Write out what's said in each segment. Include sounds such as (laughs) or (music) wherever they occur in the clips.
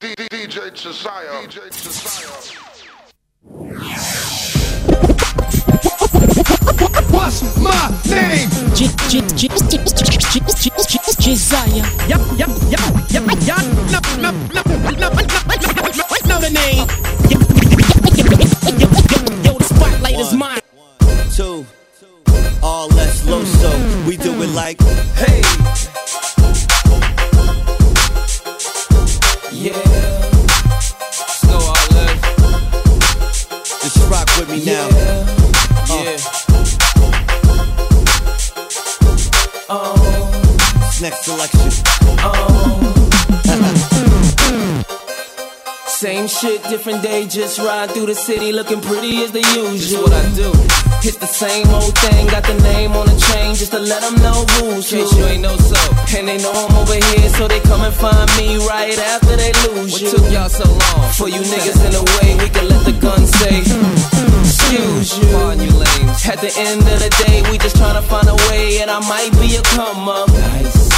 DJ Jesaya. DJ Jesaya. What's my name? Jesaya. Yup, yup, yup, yup, yup. No, no, no, no, no, no, know the name. Yo, the spotlight is mine. two, all less low so we do it like hey. Next selection. Uh-huh. Same shit, different day, just ride through the city looking pretty as the usual. what I do. Hit the same old thing, got the name on the chain just to let them know who's who. you ain't know so. And they know I'm over here, so they come and find me right after they lose what you. took y'all so long? For you niggas in the way, we can let the gun say, excuse you. Pardon you lames. At the end of the day, we just trying to find a way, and I might be a come up. Nice.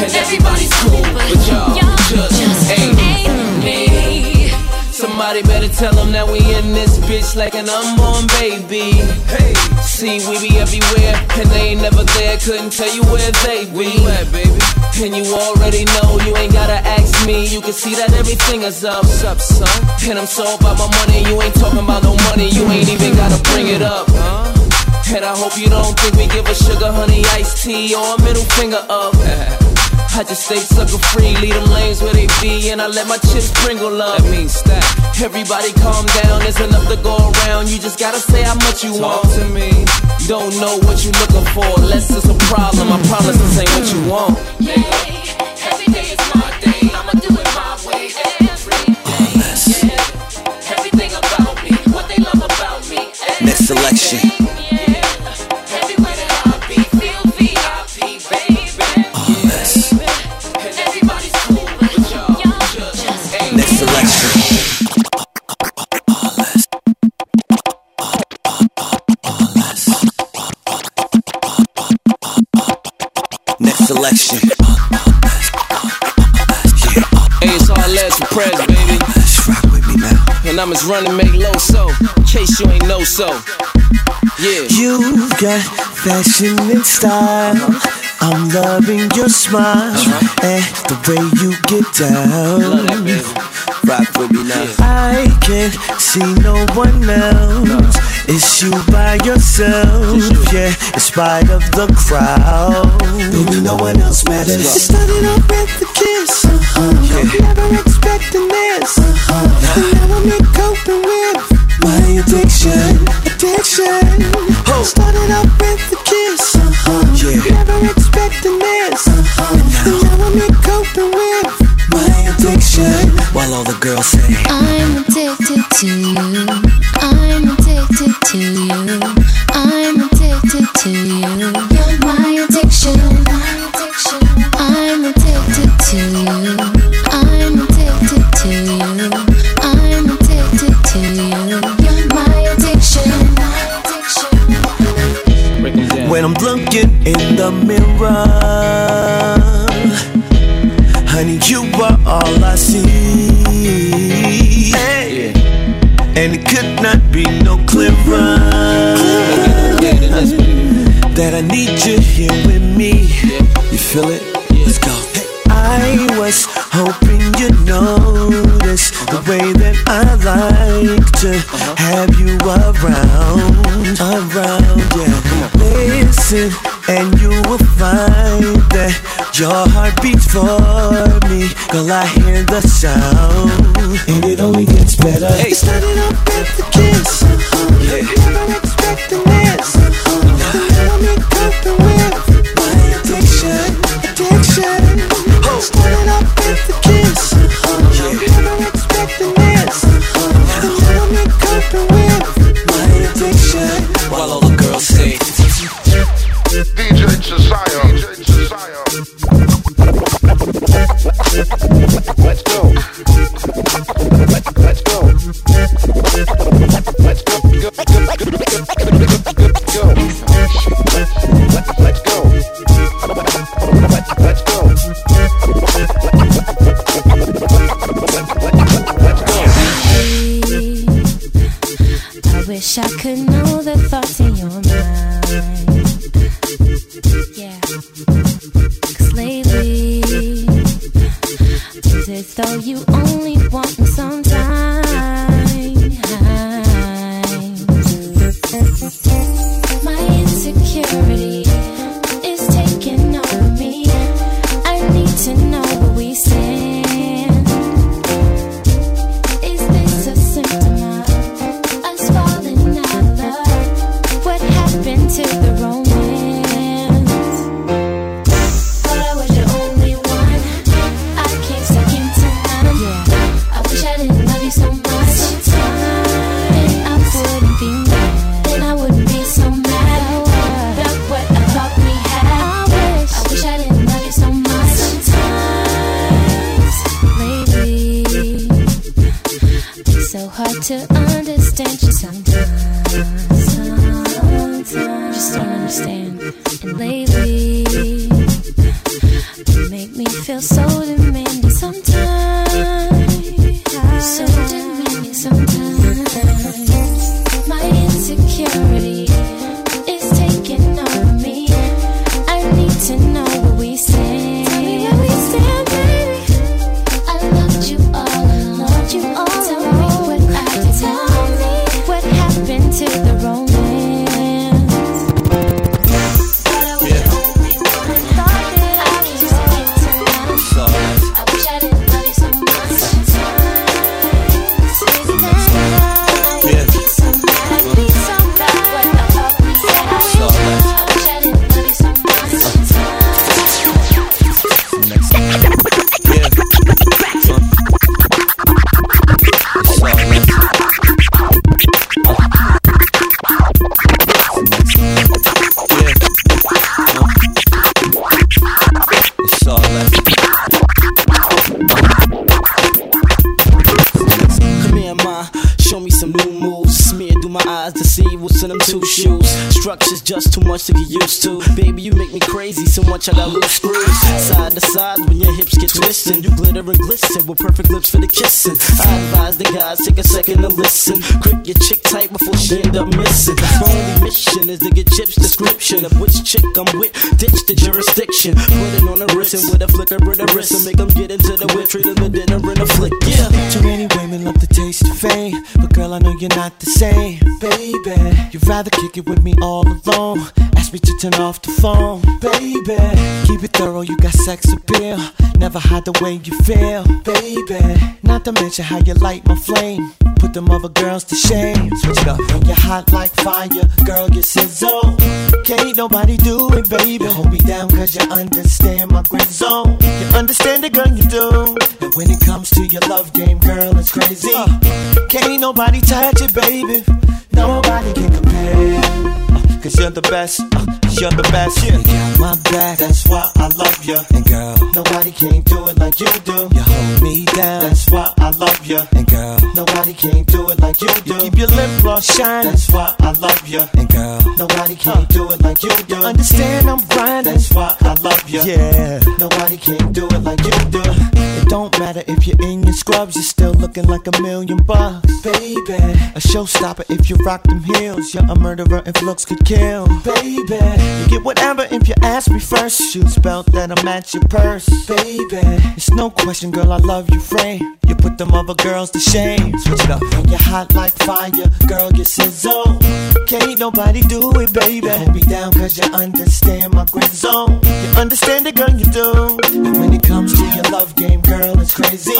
Baby. And everybody's cool, but y'all just ain't me. Somebody better tell them that we in this bitch like an unborn baby. Hey, See, we be everywhere, and they ain't never there. Couldn't tell you where they be. where you at, baby? And you already know, you ain't gotta ask me. You can see that everything is up. What's up, son? And I'm so about my money, you ain't talking about no money. You ain't even gotta bring it up. Huh? And I hope you don't think we give a sugar honey iced tea or a middle finger up. (laughs) I just stay sucker free, leave them lanes where they be, and I let my chips sprinkle up. That means stack. Everybody calm down, there's enough to go around. You just gotta say how much you Talk want. to me. Don't know what you're looking for, unless it's a problem. I promise this ain't what you want. Yeah, every day is my running, make low so. In case you ain't know so. Yeah. You've got fashion and style. I'm loving your smile and the way you get Love that, down. baby. Rock with me now. I can't see no one else. It's you by yourself, yeah, in spite of the crowd. Baby, no one else matters. It started off with a kiss, uh-huh. never expecting this. Uh-huh. And now I'm here coping with my addiction, addiction. Started off with a kiss, uh-huh. never expecting this. Uh-huh. And now I'm here coping with my addiction. While all the girls say, I'm addicted to you. I'm addicted to you. I'm addicted to you. You're my addiction. I'm addicted to you. I'm addicted to you. I'm addicted to you. My addiction. Break 'em down. When I'm looking in the mirror, honey, you are all I see. Hey. And it could not be no clearer Yeah, then let's that I need you here with me. You feel it? Around, around, yeah. Listen, and you will find that your heart beats for me. Girl, I hear the sound, and it only gets better. Hey. Started off with the kiss, never State. Just too much to get used to. Baby, you make me crazy so much I got loose screws. Side to side when your hips get twisted. You glitter and glisten with perfect lips for the kissing. I advise the guys take a second to listen. Grip your chick tight before she end up missing. My only mission is to get Chip's description of which chick I'm with. Ditch the jurisdiction. Put it on the wrist and with a flicker of the wrist and make them get into the whip. Treat them to dinner in a flick. Yeah. Too many women love the taste of fame, but girl, I know you're not the same, baby. You'd rather kick it with me all alone. Ask me to turn off the phone, baby. Keep it thorough, you got sex appeal. Never hide the way you feel, baby. Not to mention how you light my flame. Put them other girls to shame. Switch it up. When you're hot like fire, girl, you sizzle. Can't nobody do it, baby. Hold me down, cause you understand my grid zone. You understand it, girl, you do. And when it comes to your love game, girl, it's crazy. Can't nobody touch it, baby. Nobody can compare. Cause you're the best, uh, you're the best. Yeah. You got my back, that's why I love you. And girl, nobody can do it like you do. You hold me down, that's why I love you. And girl, nobody can do it like you do. You keep your lip gloss shining, that's why I love you. And girl, nobody can do it like you do. Understand I'm grinding, that's why I love you. Yeah, nobody can do it like you do. It don't matter if you're in your scrubs, you're still looking like a million bucks, baby. A showstopper if you rock them heels. You're a murderer if looks could kill, baby. You get whatever if you ask me first. Shoes belt that'll match your purse, baby. It's no question, girl, I love you, frame. You put them other girls to shame. Switch it up. When you're hot like fire, girl, you sizzle. Can't nobody do it, baby. Hold me down, cause you understand my grid zone. You understand it, girl, you do. And when it comes to your love game, girl, it's crazy.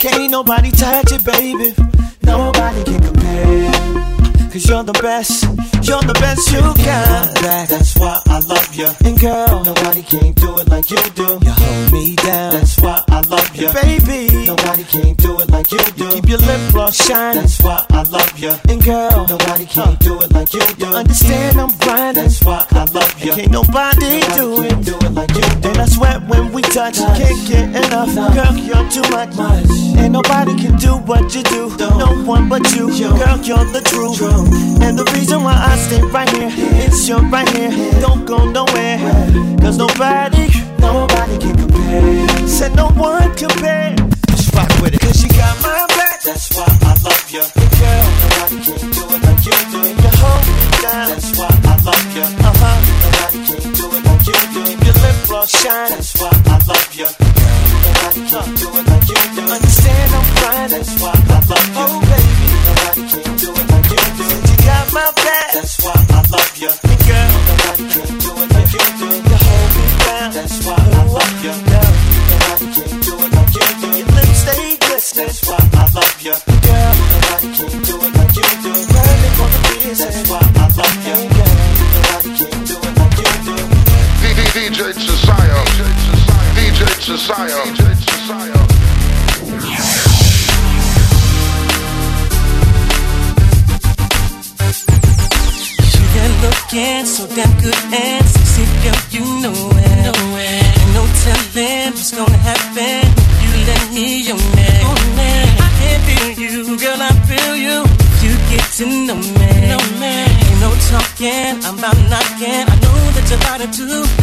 Can't nobody touch it, baby. Nobody can compare. Cause you're the best, you're the best you got. Back. That's why I love you. And girl, nobody can do it like you do. You hold me down. That's why I love you. Baby, nobody can do it like you do. Keep your lip gloss shining. That's why I love you. And girl, nobody can do it like you do. You Understand I'm grinding. That's why I love you. Can't nobody, do it. do it like you do. And I sweat when we touch. Can't get enough. Girl, you're too much. Ain't nobody can do what you do. No one but you. Girl, you're the truth. And the reason why I stay right here is you right here. Don't go nowhere. Cause nobody, nobody can compare. Said no one compare. Just rock with it. Cause you got my back. That's why I love you. Girl, nobody can do it like you do. You hold me down. That's why I love you. Uh huh floor shine. That's why I love you. Nobody can do it like you do. Understand I'm fine. That's why I love you. Oh, baby. Nobody can do it like you do. You got my back. That's why I love you. Girl, nobody can do it like you do. You hold me down. That's why I love you. Nobody can do it like you do. Your lips stay glistening. That's why I love you. Girl, nobody can do it like you do. To do,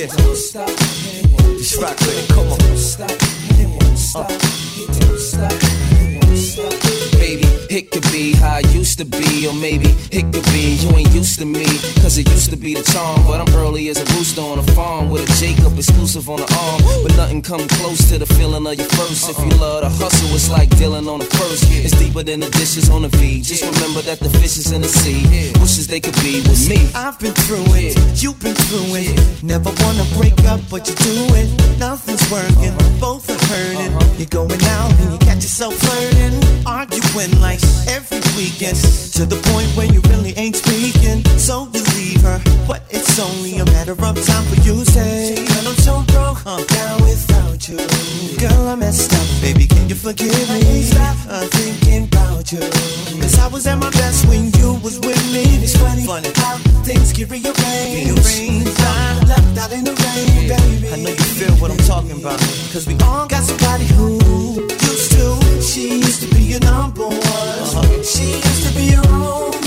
Yeah. Just rock with it. Come on. Uh. Baby, it could be how I used to be, or maybe it could be you ain't used to me. Cause it used to be the charm, but I'm early as a rooster on a farm with a Jacob exclusive on the arm. Nothing come close to the feeling of your first. If you love the hustle, it's like dealing on the first. It's deeper than the dishes on the V. Just remember that the fish is in the sea. Wishes they could be with me. I've been through it, you've been through it. Never wanna break up, but you do it. Nothing's working, both are hurting. Uh-huh. You're going out and you catch yourself flirting, arguing like every weekend. To the point where you really ain't speaking. So you leave her, but it's only a matter of time for you forgive me? Stop thinking about you. Cause I was at my best when you was with me. It's funny, funny how things can rearrange. rearrange. I'm left out in the rain, baby. I know you feel what I'm talking about. Cause we all got somebody who used to. She used to be your number one. Uh-huh. She used to be your only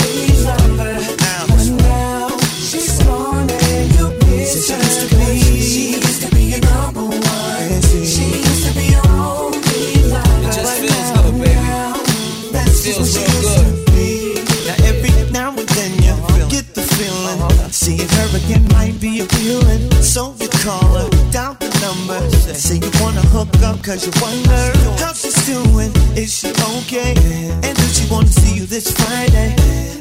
be appealing So you call her down the number. Say you wanna hook up cause you wonder How she's doing, is she okay? And does she wanna see you this Friday?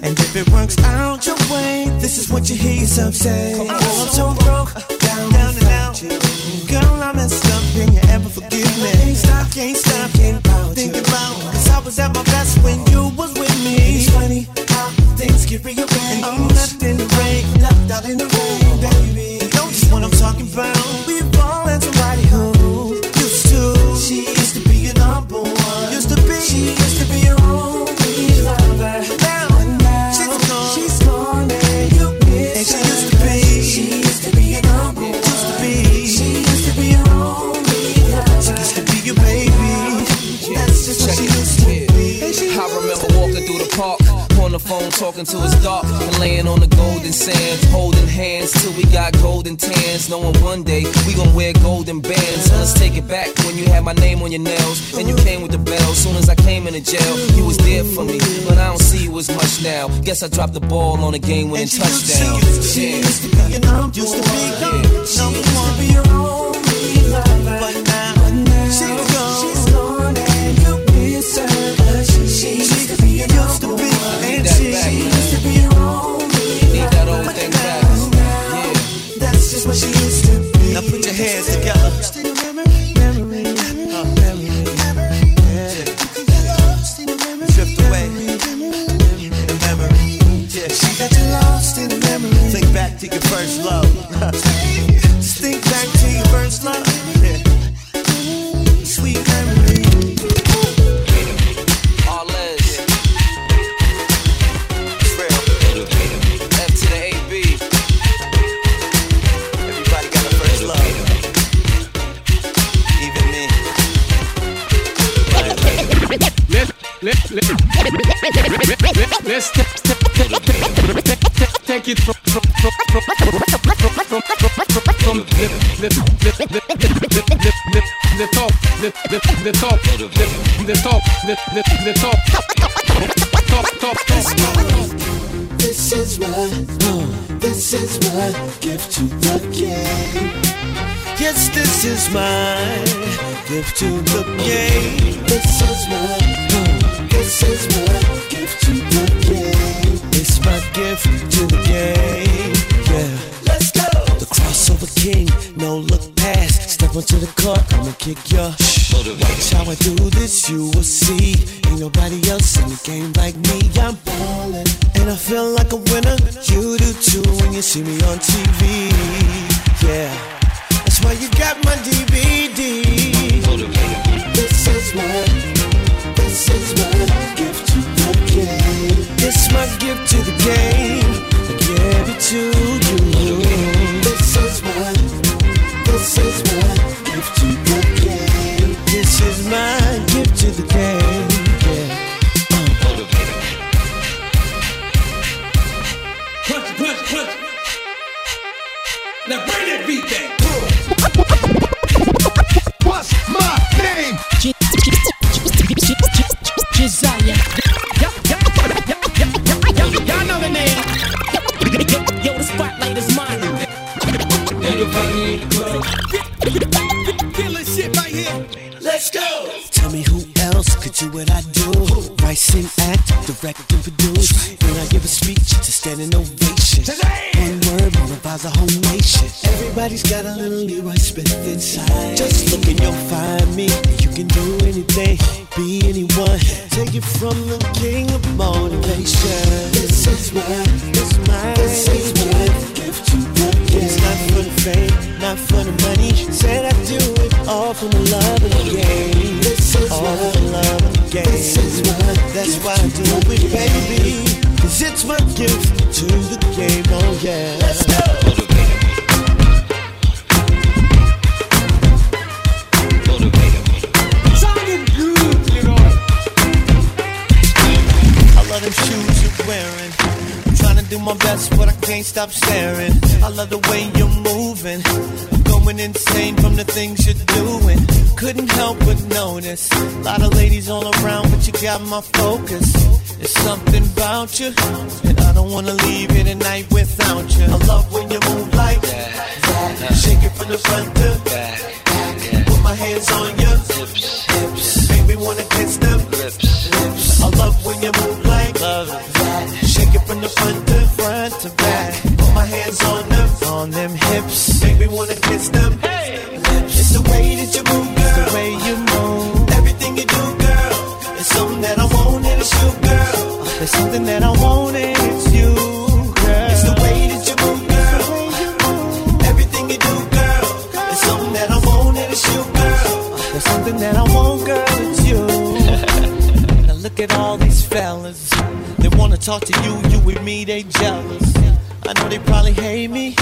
And if it works out your way This is what you hear yourself say. I'm so broke, down, down and out. Girl, I messed up, can you ever forgive me? Can't stop, can't stop, can't think about Cause I was at my best when you was with me. It's funny get rearranged I'm left in the rain, left out in the rain, baby. You know what I'm talking about the phone talking till it's dark and laying on the golden sands, holding hands till we got golden tans. Knowing one day we gon' wear golden bands. So let's take it back when you had my name on your nails and you came with the bell. Soon as I came into jail, you was there for me, but I don't see you as much now. Guess I dropped the ball on a game-winning touchdown. She used to be your number used to be number one. Used to be your only lover. Back to your first love. Just think back to your first love. Yeah. Sweet memory. Arles. It's real. F the top the the top the the the top top top top. This is my, this is my gift to the game. Yes, this is my gift to the game. This is my, this is my gift to the game. It's my gift to the game. Yeah. Let's go. The crossover king, no look past. Step onto the court, I'ma kick your Watch how I do this, you will see. Ain't nobody else in the game like me. I'm ballin', and I feel like a winner. You do too when you see me on TV. Yeah, that's why you got my DVD. This is my, this is my gift to the game. It's my gift to the game. I give it to you. This is my, this is my gift to the game. This is my gift to the. Yeah. Punch. Now bring that beat back. Not for the money. Said I do it all for the love of the game. This is all for the love of the game. This is my, that's why I do it, baby. Cause it's my gift to the game, oh yeah. Let's go. My best, but I can't stop staring. I love the way you're moving. I'm going insane from the things you're doing. Couldn't help but notice. A lot of ladies all around, but you got my focus. There's something about you, and I don't wanna leave here tonight without you. I love when you move like that. Shake it from the front to back. Put my hands on your hips. hips. Make me wanna kiss them lips. lips. I love when you move talk to you, you with me, they jealous. I know they probably hate me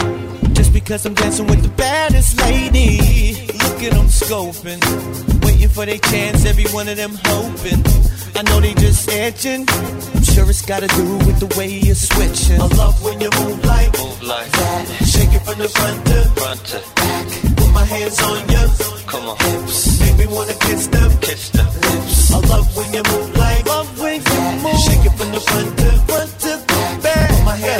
just because I'm dancing with the baddest lady. Look at them scoping, waiting for their chance. Every one of them hoping. I know they just itching. I'm sure it's gotta do with the way you're switching. I love when you move like, move like that. Shake it from the front to front to back. Put my hands on your come on hips. Make me wanna kiss them, kiss them lips. I love when you move like, love when you move. Shake it from the front to front to back.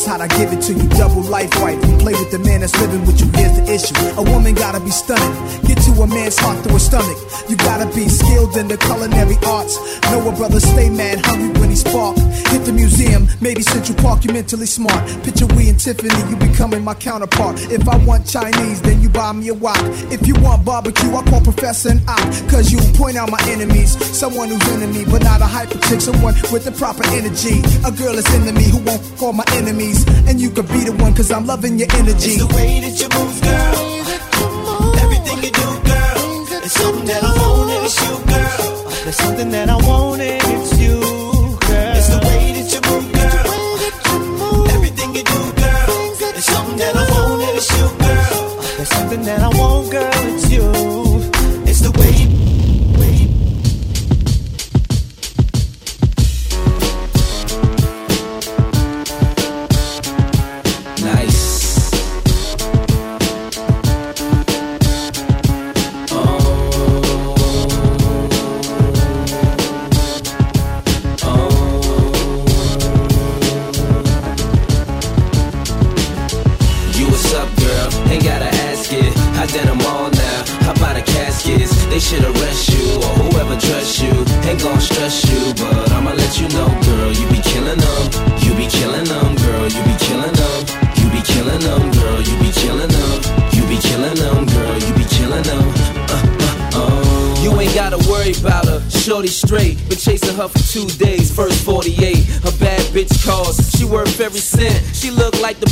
it's hot, I give it to you. Double life wife, you play with the man that's living with you, here's the issue. A woman gotta be stunning, get to a man's heart through a stomach. You gotta be skilled in the culinary arts. Know a brother stay mad hungry when he spark. Hit the museum, maybe Central Park, you mentally smart. Picture we and Tiffany, you becoming my counterpart. If I want Chinese, then you buy me a wok. If you want barbecue, I call Professor and Ock. Cause you point out my enemies. Someone who's enemy, but not a hyper chick. Someone with the proper energy. A girl is into me who won't call my enemies. And you could be the one, cause I'm loving your energy. It's the way that you move, girl. Everything you do, It's something that I want and it's you, girl. There's something that I want and it's you, girl. It's the way that you move, girl. Everything you do, girl. It's something that I want and it's you, girl. There's something that I want, girl. It's you.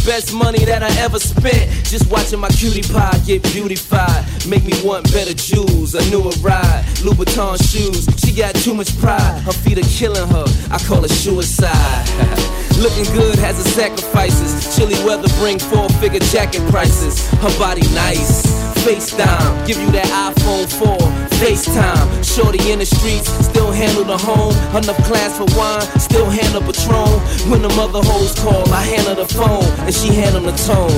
Best money that I ever spent. Just watching my cutie pie get beautified. Make me want better jewels. A newer ride. Louboutin shoes. She got too much pride. Her feet are killing her. I call it suicide. (laughs) Looking good has its sacrifices. Chilly weather bring four figure jacket prices. Her body nice. FaceTime, give you that iPhone 4. FaceTime, shorty in the streets, still handle the home. Enough class for wine, still handle Patron. When the mother hoes call, I handle the phone, and she handle the tone.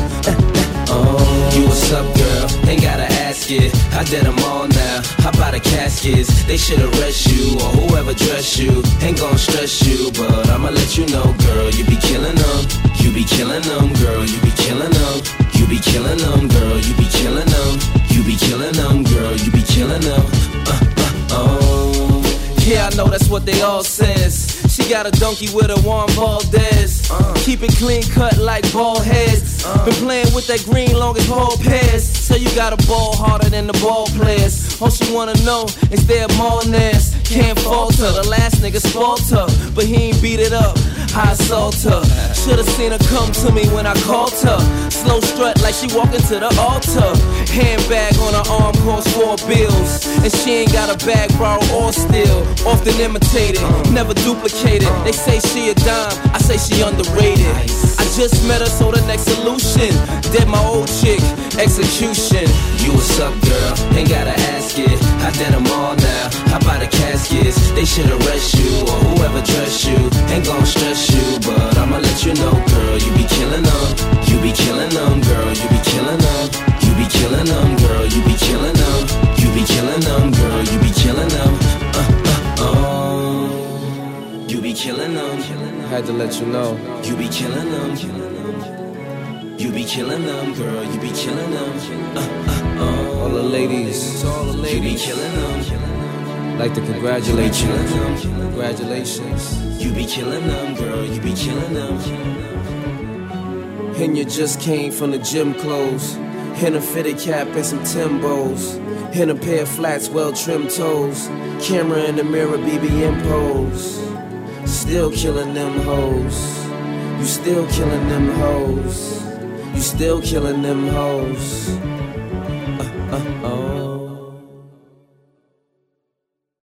Oh, (laughs) you what's up, girl? Ain't gotta ask it. I did them all now. How about the caskets? They should arrest you or whoever dress you. Ain't gon' stress you, but I'ma let you know, girl. You be killing them. You be killing them, girl. You be killing them. You be killing them, girl. You be killing them. You be killing them, girl. You be killing them. Uh, uh, oh. Yeah, I know that's what they all says. She got a donkey with a Juan Valdez. Uh. Keep it clean cut like ball heads. Uh. Been playing with that green long as ball pairs. So you got a ball harder than the ball players. All she wanna know is their mallness. Can't falter. The last nigga falter, but he ain't beat it up. I assault her. Should've seen her come to me when I called her. Slow strut like she walking to the altar. Handbag on her arm costs four bills. And she ain't got a bag, borrow or steal. Often imitated, never duplicated. They say she a dime, I say she underrated. Just met her, so the next solution. Dead my old chick, execution. You what's up, girl? Ain't gotta ask it. I did them all now. How about the caskets? They should arrest you or whoever dressed you. Ain't gon' stress you, but I'ma let you know, girl. You be killing them. You be killing them, girl. You be killing them. You be killing them, girl. You be killing them. You be killing them, girl. You be killing them. Uh, uh, uh. You be killing them. Had to let you know. You be killing them. You be killing them, girl. You be killing them. Uh, uh, uh. All the ladies, You be killing them. like to congratulate you. Congratulations. You be killing them, girl. You be killing them. And you just came from the gym clothes. In a fitted cap and some Timbos. In a pair of flats, well trimmed toes. Camera in the mirror, BBM pose. Still killing them hoes. You still killing them hoes. You still killing them hoes. Uh, uh, oh.